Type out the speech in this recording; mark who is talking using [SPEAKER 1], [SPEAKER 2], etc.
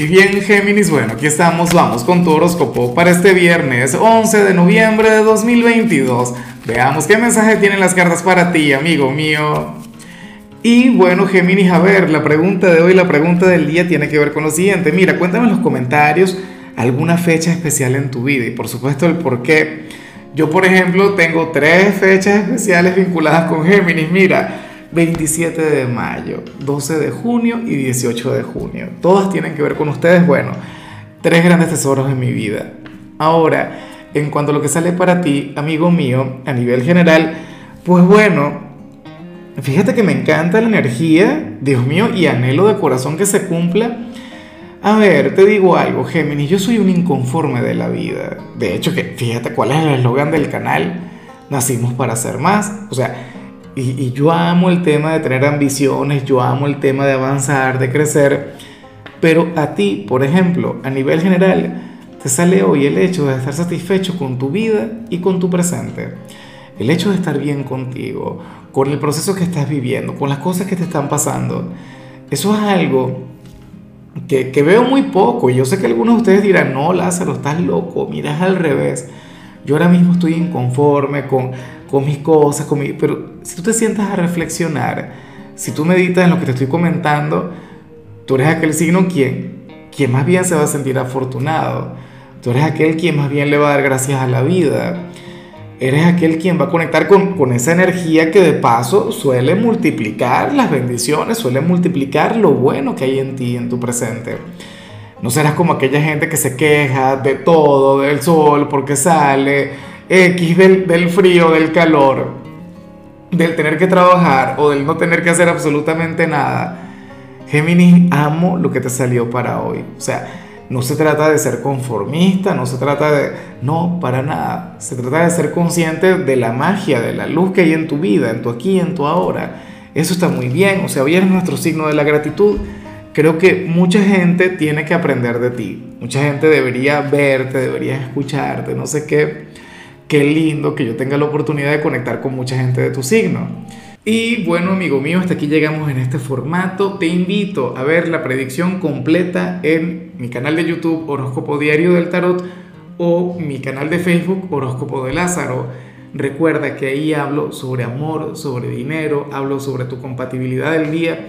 [SPEAKER 1] Y bien, Géminis, bueno, aquí estamos, vamos con tu horóscopo para este viernes 11 de noviembre de 2022. Veamos qué mensaje tienen las cartas para ti, amigo mío. Y bueno, Géminis, a ver, la pregunta de hoy, la pregunta del día tiene que ver con lo siguiente. Mira, cuéntame en los comentarios alguna fecha especial en tu vida y por supuesto el por qué. Yo, por ejemplo, tengo tres fechas especiales vinculadas con Géminis. Mira, 27 de mayo, 12 de junio y 18 de junio. Todas tienen que ver con ustedes. Bueno, tres grandes tesoros en mi vida. Ahora, en cuanto a lo que sale para ti, amigo mío, a nivel general, pues bueno, fíjate que me encanta la energía, Dios mío, y anhelo de corazón que se cumpla. A ver, te digo algo, Géminis, yo soy un inconforme de la vida. De hecho, que fíjate cuál es el eslogan del canal. Nacimos para ser más. O sea, y, yo amo el tema de tener ambiciones, yo amo el tema de avanzar, de crecer, pero a ti, por ejemplo, a nivel general, te sale hoy el hecho de estar satisfecho con tu vida y con tu presente. El hecho de estar bien contigo, con el proceso que estás viviendo, con las cosas que te están pasando. Eso es algo que, que veo muy poco. Y yo sé que algunos de ustedes dirán, no, Lázaro, estás loco, miras al revés. Yo ahora mismo estoy inconforme con, con mis cosas, con mi, pero si tú te sientas a reflexionar, si tú meditas en lo que te estoy comentando, tú eres aquel signo quien, quien más bien se va a sentir afortunado. Tú eres aquel quien más bien le va a dar gracias a la vida. Eres aquel quien va a conectar con, con esa energía que de paso suele multiplicar las bendiciones, suele multiplicar lo bueno que hay en ti, en tu presente. No serás como aquella gente que se queja de todo, del sol, porque sale, X del, frío, del calor, del tener que trabajar o del no tener que hacer absolutamente nada. Géminis, amo lo que te salió para hoy. O sea, no se trata de ser conformista, no se trata de... No, para nada. Se trata de ser consciente de la magia, de la luz que hay en tu vida, en tu aquí, en tu ahora. Eso está muy bien. O sea, hoy es nuestro signo de la gratitud. Creo que mucha gente tiene que aprender de ti. Mucha gente debería verte, debería escucharte, no sé qué qué lindo que yo tenga la oportunidad de conectar con mucha gente de tu signo. Y bueno, amigo mío, hasta aquí llegamos en este formato. Te invito a ver la predicción completa en mi canal de YouTube Horóscopo Diario del Tarot o mi canal de Facebook Horóscopo de Lázaro. Recuerda que ahí hablo sobre amor, sobre dinero, hablo sobre tu compatibilidad del día.